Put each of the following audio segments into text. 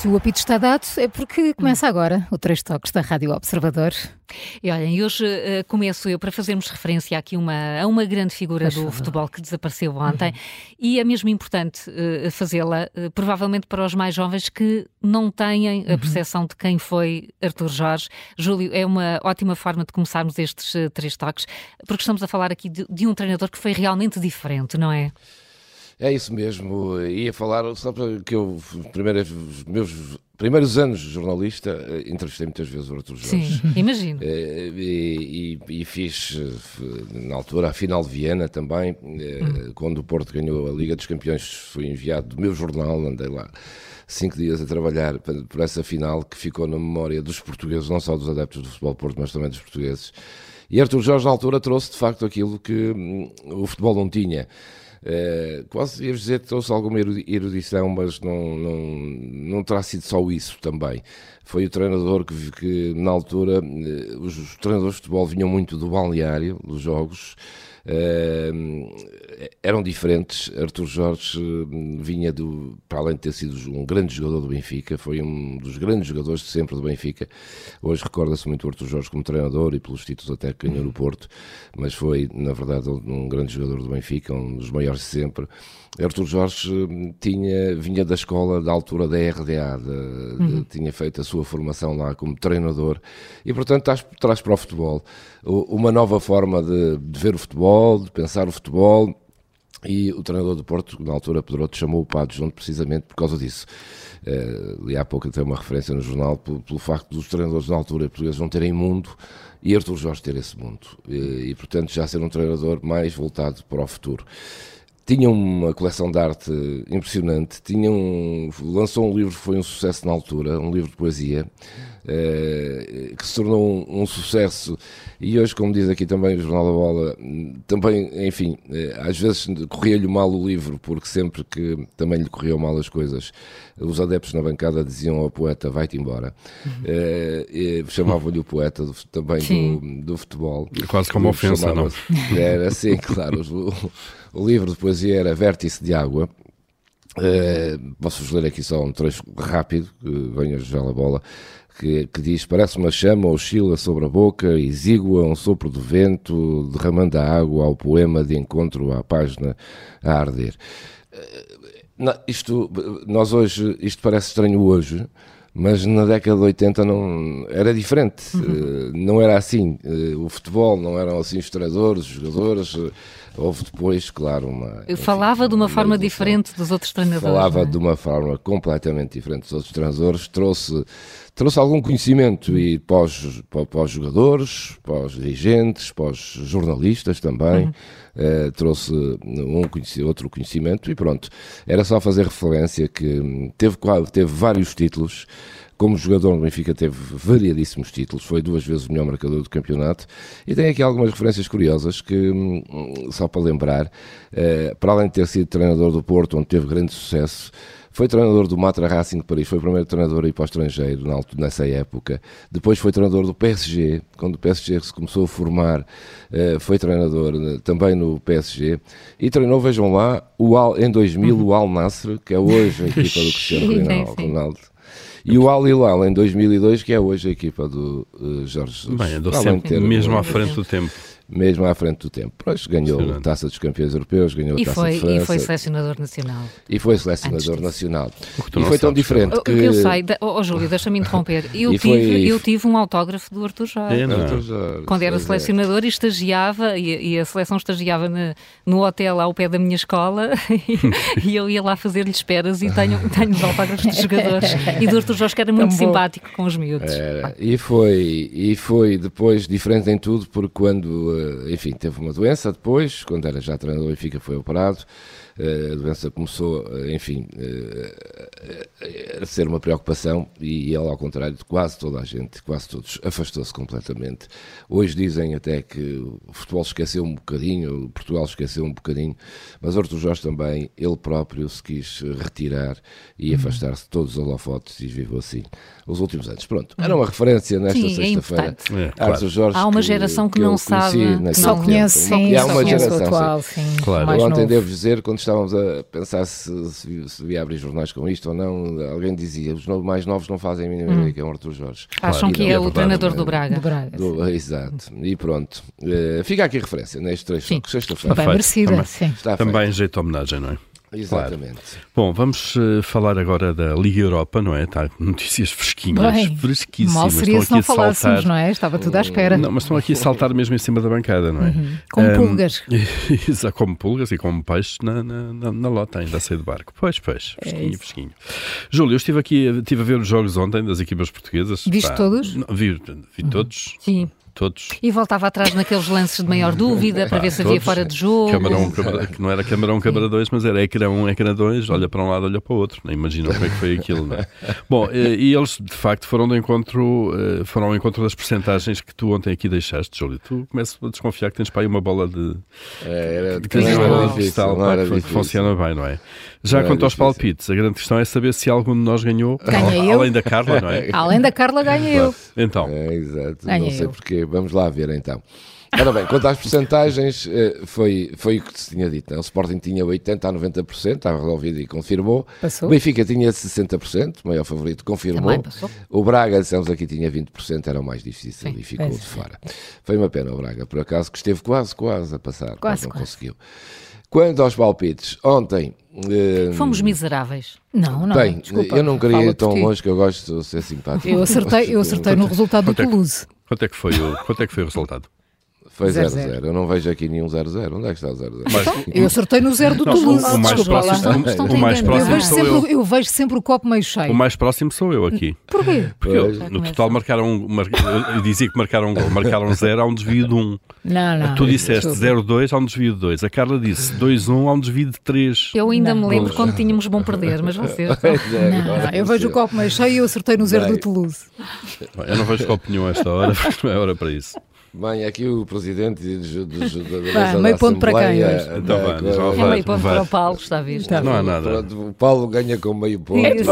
Se o apito está dado, é porque começa agora o Três Toques da Rádio Observador. E olhem, hoje uh, começo eu para fazermos referência aqui uma, a uma grande figura Mas, do futebol que desapareceu ontem uhum. e é mesmo importante uh, fazê-la, uh, provavelmente para os mais jovens que não têm a uhum. percepção de quem foi Artur Jorge. Júlio, é uma ótima forma de começarmos estes três toques, porque estamos a falar aqui de, de um treinador que foi realmente diferente, não é? É isso mesmo. Ia falar, só que eu, primeiro, os meus primeiros anos de jornalista, eh, entrevistei muitas vezes o Artur Jorge. Sim, imagino. Eh, e, e, e, fiz, eh, na altura, a final de Viena também, hum. quando o Porto ganhou a Liga dos Campeões, fui enviado do meu jornal, andei lá cinco dias a trabalhar por essa final que ficou na memória dos portugueses, não só dos adeptos do Futebol Porto, mas também dos portugueses. E Artur Jorge, na altura, trouxe de facto aquilo que hum, o futebol não tinha. Quase ia dizer que trouxe alguma erudição, mas não, não, não terá sido só isso também. Foi o treinador que, que na altura, uh, os, os treinadores de futebol vinham muito do balneário, dos jogos, Uh, eram diferentes. Artur Jorge vinha do, para além de ter sido um grande jogador do Benfica, foi um dos grandes jogadores de sempre do Benfica. Hoje recorda-se muito o Artur Jorge como treinador e pelos títulos até que ganhou no Porto, mas foi, na verdade, um grande jogador do Benfica, um dos maiores de sempre. Artur Jorge tinha, vinha da escola da altura da RDA, de, uhum. de, tinha feito a sua formação lá como treinador e, portanto, traz, traz para o futebol uma nova forma de, de ver o futebol, de pensar o futebol. E o treinador do Porto, na altura, Pedroto, chamou o Padre junto precisamente por causa disso. Uh, há pouco até uma referência no jornal pelo, pelo facto dos treinadores na altura portugueses não terem mundo e Artur Jorge ter esse mundo. E, e, portanto, já ser um treinador mais voltado para o futuro tinha uma coleção de arte impressionante, tinha um, lançou um livro que foi um sucesso na altura, um livro de poesia, eh, que se tornou um, um, sucesso e hoje, como diz aqui também o Jornal da Bola, também, enfim, eh, às vezes corria-lhe mal o livro, porque sempre que também lhe corriam mal as coisas, os adeptos na bancada diziam ao poeta vai-te embora. Uhum. Eh, chamavam-lhe o poeta do, também do, do, futebol. Quase como ofensa, não? Era assim, claro. O, o livro de poesia era Vértice de Água, Uh, Posso-vos ler aqui só um trecho rápido, que venha já a bola que, que diz: Parece uma chama, oscila sobre a boca, exígua um sopro de vento, derramando a água ao poema de encontro à página a arder. Eh, isto, nós hoje, isto parece estranho hoje, mas na década de 80 não, era diferente, uhum. Eh, não era assim. Eh, o futebol não eram assim os treinadores, os jogadores. Houve depois, claro, uma. Eu falava de uma forma diferente dos outros treinadores. Falava é? de uma forma completamente diferente dos outros treinadores. Trouxe trouxe algum conhecimento e os, para os jogadores, os dirigentes, os jornalistas também, uhum. Uh, trouxe um outro conhecimento e pronto. Era só fazer referência que teve, teve vários títulos, como jogador no Benfica teve variadíssimos títulos, foi duas vezes o melhor marcador do campeonato e tem aqui algumas referências curiosas que, hum, só para lembrar, eh, para além de ter sido treinador do Porto, onde teve grande sucesso, foi treinador do Matra Racing de Paris, foi o primeiro treinador a ir para o estrangeiro nessa época. Depois foi treinador do PSG, quando o PSG se começou a formar, eh, foi treinador eh, também no PSG. E treinou, vejam lá, o Al, em 2000 o Al Nasser, que é hoje a equipa do Cristiano Ronaldo. E o Al Hilal em 2002, que é hoje a equipa do uh, Jorge Jesus. Bem, andou sempre mesmo à frente do tempo mesmo à frente do tempo. Pois ganhou a Taça dos Campeões Europeus, ganhou a Taça foi, de França. E foi selecionador nacional. E foi selecionador nacional. E foi tão diferente o, que... O que eu sei, oh, Júlio, deixa-me interromper, eu, tive, foi... eu tive um autógrafo do Arthur Jorge. É, quando era é. selecionador é. e estagiava, e, e, a seleção estagiava no, no hotel ao pé da minha escola e, e eu ia lá fazer-lhe esperas e tenho, tenho os autógrafos dos jogadores e do Arthur Jorge que era muito simpático com os miúdos. Era. E, foi, e foi depois diferente em tudo, porque quando, enfim, teve uma doença depois, quando era já treinador do Benfica foi operado, a doença começou, enfim, a ser uma preocupação e ele, ao contrário de quase toda a gente, quase todos, afastou-se completamente. Hoje dizem até que o futebol esqueceu um bocadinho, o Portugal esqueceu um bocadinho, mas Artur Jorge também, ele próprio se quis retirar e uhum. afastar-se de todos os holofotes e viveu assim os últimos anos. Pronto, era uma referência nesta é sexta-feira. É, claro. Jorge Há uma geração que, que não sabe, que só conhece, sim, há uma geração, atual, sim. Claro. Eu ontem devo dizer, quando estávamos a pensar se, se, se devia abrir jornais com isto ou não, alguém dizia, os mais novos não fazem a mínima ideia hum. que é o Arthur Jorge. Acham claro. que é, é o treinador do Braga. Do Braga do, exato. E pronto. Uh, fica aqui a referência nestes três jogos. Sexta-feira. Bem merecida, também, sim. Também jeito de homenagem, não é? Exatamente. Claro. Bom, vamos uh, falar agora da Liga Europa, não é? Tá, notícias fresquinhas, Bem, fresquíssimas. Mal seria estão se não falássemos, saltar... não é? Estava tudo à espera. Não, mas estão aqui a saltar mesmo em cima da bancada, não é? Uhum. Como um, pulgas. como pulgas e como peixes na, na, na, na lota, ainda a sair do barco. Pois, pois, é fresquinho, é fresquinho. Júlio, eu estive aqui, estive a ver os jogos ontem das equipas portuguesas. Viste Pá, todos? Não, vi, vi uhum. todos. Sim todos. E voltava atrás naqueles lances de maior dúvida para ver se havia fora de jogo. Camarão, câmara, que não era câmara 1, câmara 2, mas era ecrã 1, ecrã 2, olha para um lado, olha para o outro. Nem imaginam como é que foi aquilo, não é? Bom, e, eles de facto foram, de encontro, eh, foram ao encontro das percentagens que tu ontem aqui deixaste, Júlio. Tu começas a desconfiar que tens para aí uma bola de, é, era, de cristal, de cristal que, que funciona bem, não é? Já quanto aos palpites, a grande questão é saber se algum de nós ganhou, Ganhei além eu. da Carla, não é? Além da Carla, ganhei eu. Então. É, exato, ganhei não sei eu. porquê. Vamos lá ver então. Ora bem, quanto às porcentagens, eh, foi, foi o que se tinha dito. Né? O Sporting tinha 80% a 90%, estava resolvido e confirmou. Passou. O Benfica tinha 60%, o maior favorito, confirmou. O Braga, dissemos aqui, tinha 20%, era o mais difícil Sim, e ficou de fora. Foi uma pena o Braga, por acaso, que esteve quase, quase a passar, quase, não quase. conseguiu. Quanto aos palpites, ontem. Uh, Fomos miseráveis. Não, não. Bem, desculpa, eu não queria ir tão longe que eu gosto de ser simpático. Eu acertei, eu acertei no resultado do Toulouse. Quanto é que foi o, quanto é que foi o resultado? Foi 0-0. Eu não vejo aqui nenhum 0-0. Onde é que está o 0-0? Então, eu acertei no 0 do não, Toulouse. O, o mais próximo, estão, o mais próximo eu, sou sempre, eu. eu vejo sempre o copo meio cheio. O mais próximo sou eu aqui. Porquê? Porque eu, no total marcaram. Mar, eu dizia que marcaram um gol. Marcaram 0 há um desvio de 1. Um. Não, não. Tu disseste 0-2 há um desvio de 2. A Carla disse 2-1 há um desvio de 3. Eu ainda não. me lembro quando tínhamos bom perder, mas vocês. Não, eu vejo o copo meio cheio e eu acertei no 0 do Toulouse. Eu não vejo copo nenhum a esta hora, porque não é hora para isso. Bem, aqui o presidente dos, dos, da, meio ponto para quem hoje? Então, da, é meio ponto para o Paulo, está visto. Tá. Não há nada. O Paulo ganha com meio ponto. Isso.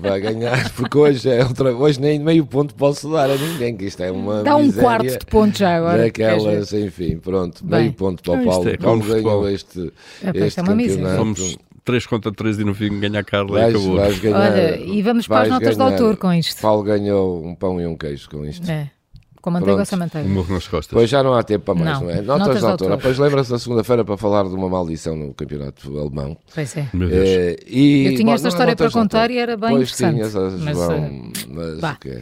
Vai ganhar, porque hoje, é outra, hoje nem meio ponto posso dar a ninguém, que isto é uma Dá um quarto de ponto já agora. Daquelas, enfim, pronto, Bem, meio ponto para o então Paulo. É Paulo ganhou este, é, este é campeonato. Vamos 3 contra 3 e no fim ganha a Carla vais, e acabou. Ganhar, Olha, e vamos para as notas ganhar. de autor com isto. Paulo ganhou um pão e um queijo com isto. É. Com manteiga ou sem manteiga? Um nas costas. Pois já não há tempo para mais, não, não é? Notas, Notas de autor. Pois lembra-se da segunda-feira para falar de uma maldição no campeonato alemão. Pois é. Meu Deus. É, e, Eu tinha bom, esta história para contar e era bem pois interessante. Tinhas, mas, João, eh, mas, bah, okay.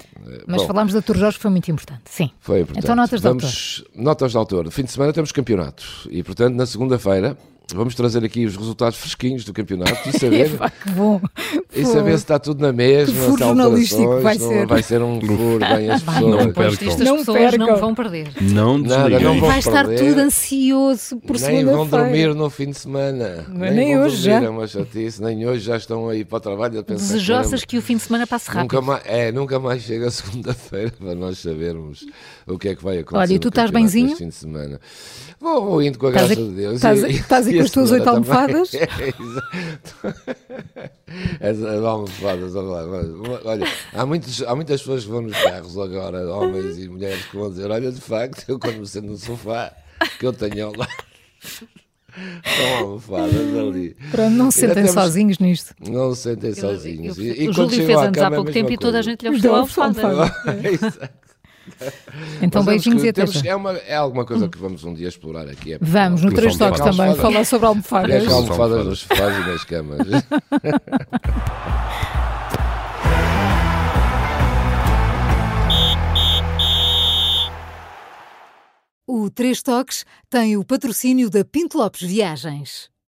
mas falámos da Tour Jorge foi muito importante, sim. Foi importante. Então notas de Vamos, autor. Notas de autor. Fim de semana temos campeonato e, portanto, na segunda-feira Vamos trazer aqui os resultados fresquinhos do campeonato e saber, que bom. E saber se está tudo na mesma, que se jornalístico vai não, ser. vai ser um furo, bem as pessoas. Não, percam. As não pessoas percam. não vão perder. Não Nada, não vão vai estar tudo ansioso por Nem vão dormir no fim de semana. Nem, nem hoje dormir, já. É uma chatice, nem hoje já estão aí para o trabalho a pensar. Desejosas que o fim de semana passe rápido. Nunca mais, é, nunca mais chega a segunda-feira para nós sabermos o que é que vai acontecer. Olha, e tu estás benzinho? Fim de semana. Vou, vou indo com a graça de Deus. Estás, com as tuas oito almofadas? é, As almofadas, olha, há, muitos, há muitas pessoas que vão nos carros agora, homens e mulheres, que vão dizer: Olha, de facto, eu quando me sento no sofá, que eu tenho ao lado. São almofadas ali. Pronto, não se sentem temos... sozinhos nisto. Não se sentem sozinhos. Eu, eu, e, e o Júlio fez anos há pouco tempo e toda a gente lhe ofereceu almofada. Exato. Então, beijinhos e temos, é, uma, é alguma coisa que vamos um dia explorar aqui. É vamos, no Três Toques também, falar sobre almofadas. É almofadas nos sofás e nas camas. O Três Toques tem o patrocínio da Pinto Lopes Viagens.